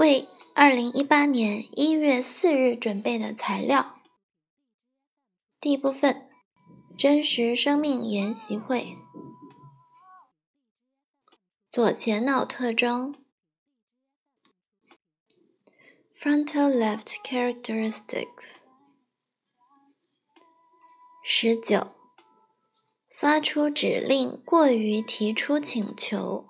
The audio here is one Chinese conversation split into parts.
为二零一八年一月四日准备的材料。第一部分：真实生命研习会。左前脑特征：Frontal left characteristics。十九，发出指令过于提出请求。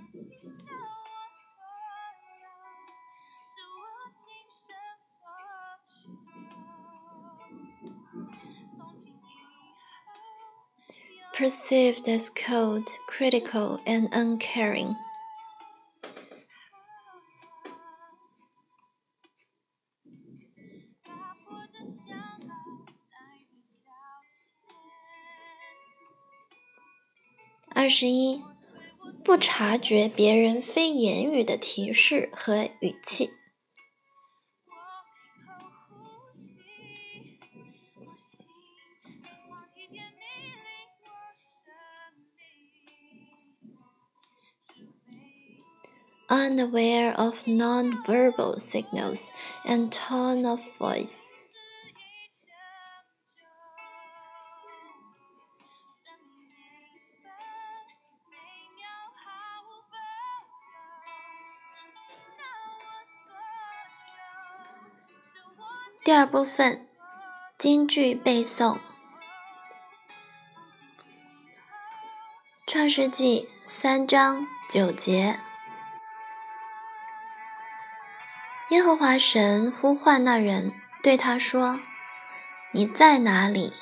Perceived as cold, critical, and uncaring. 二十一，不察觉别人非言语的提示和语气。 Unaware of non-verbal signals and tone of voice. 第二部分，京剧背诵，《创世纪》三章九节。 耶和华神呼唤那人，对他说：“你在哪里？”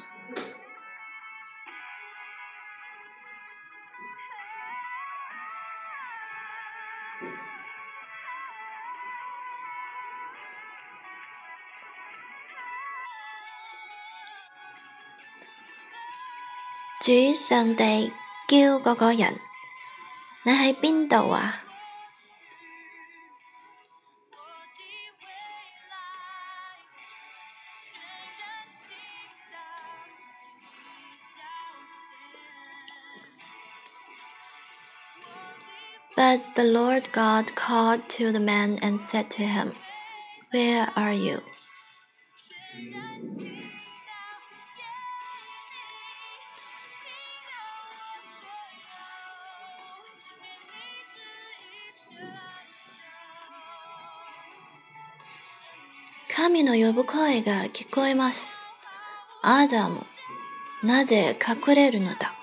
主上帝叫嗰个人，你喺边度啊？But the Lord God called to the man and said to him, Where are you? 神の呼ぶ声が聞こえます。アダム、なぜ隠れるのだ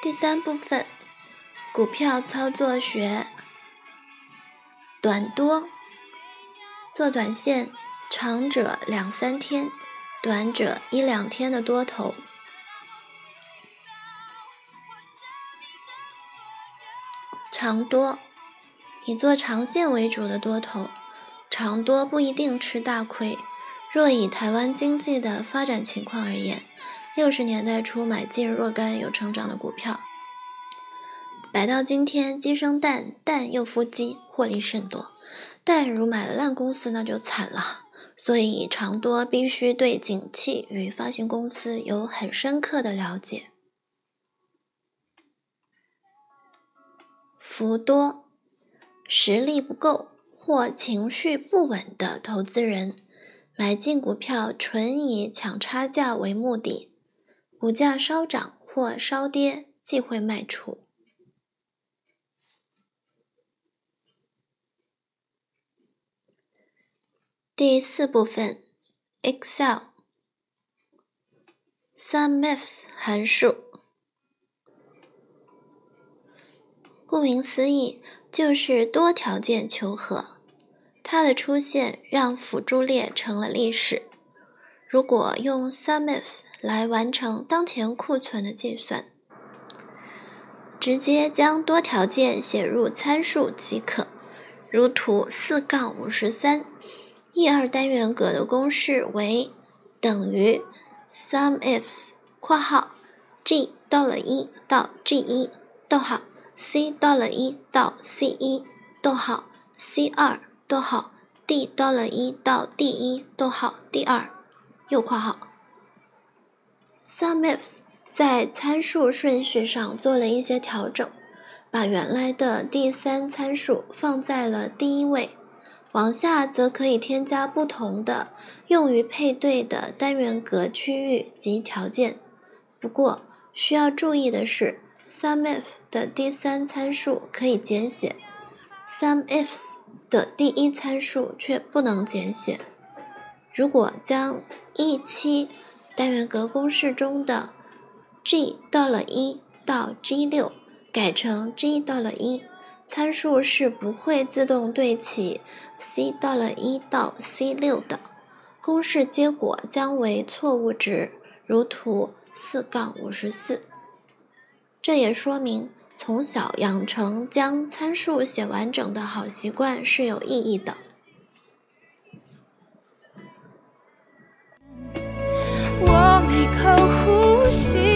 第三部分，股票操作学。短多，做短线，长者两三天，短者一两天的多头。长多，以做长线为主的多头，长多不一定吃大亏。若以台湾经济的发展情况而言，六十年代初买进若干有成长的股票。摆到今天，鸡生蛋，蛋又孵鸡，获利甚多。但如买了烂公司，那就惨了。所以长多必须对景气与发行公司有很深刻的了解。福多，实力不够或情绪不稳的投资人，买进股票纯以抢差价为目的，股价稍涨或稍跌即会卖出。第四部分，Excel，SUMIFS 函数。顾名思义，就是多条件求和。它的出现让辅助列成了历史。如果用 SUMIFS 来完成当前库存的计算，直接将多条件写入参数即可。如图四杠五十三，E 二单元格的公式为等于 SUMIFS（ 括号 G 到了一到 G 一，逗号 C 到了一到 C 一，逗号 C 二，逗号 D 到了一到 D 一，逗号 D 二，右括号）。SUMIFS 在参数顺序上做了一些调整。把原来的第三参数放在了第一位，往下则可以添加不同的用于配对的单元格区域及条件。不过需要注意的是，SUMIFS 的第三参数可以简写，SUMIFS 的第一参数却不能简写。如果将 E7 单元格公式中的 G 到了一到 G 六。改成 G 到了一，参数是不会自动对齐 C 到了一到 C 六的，公式结果将为错误值，如图四杠五十四。这也说明从小养成将参数写完整的好习惯是有意义的。靠呼吸。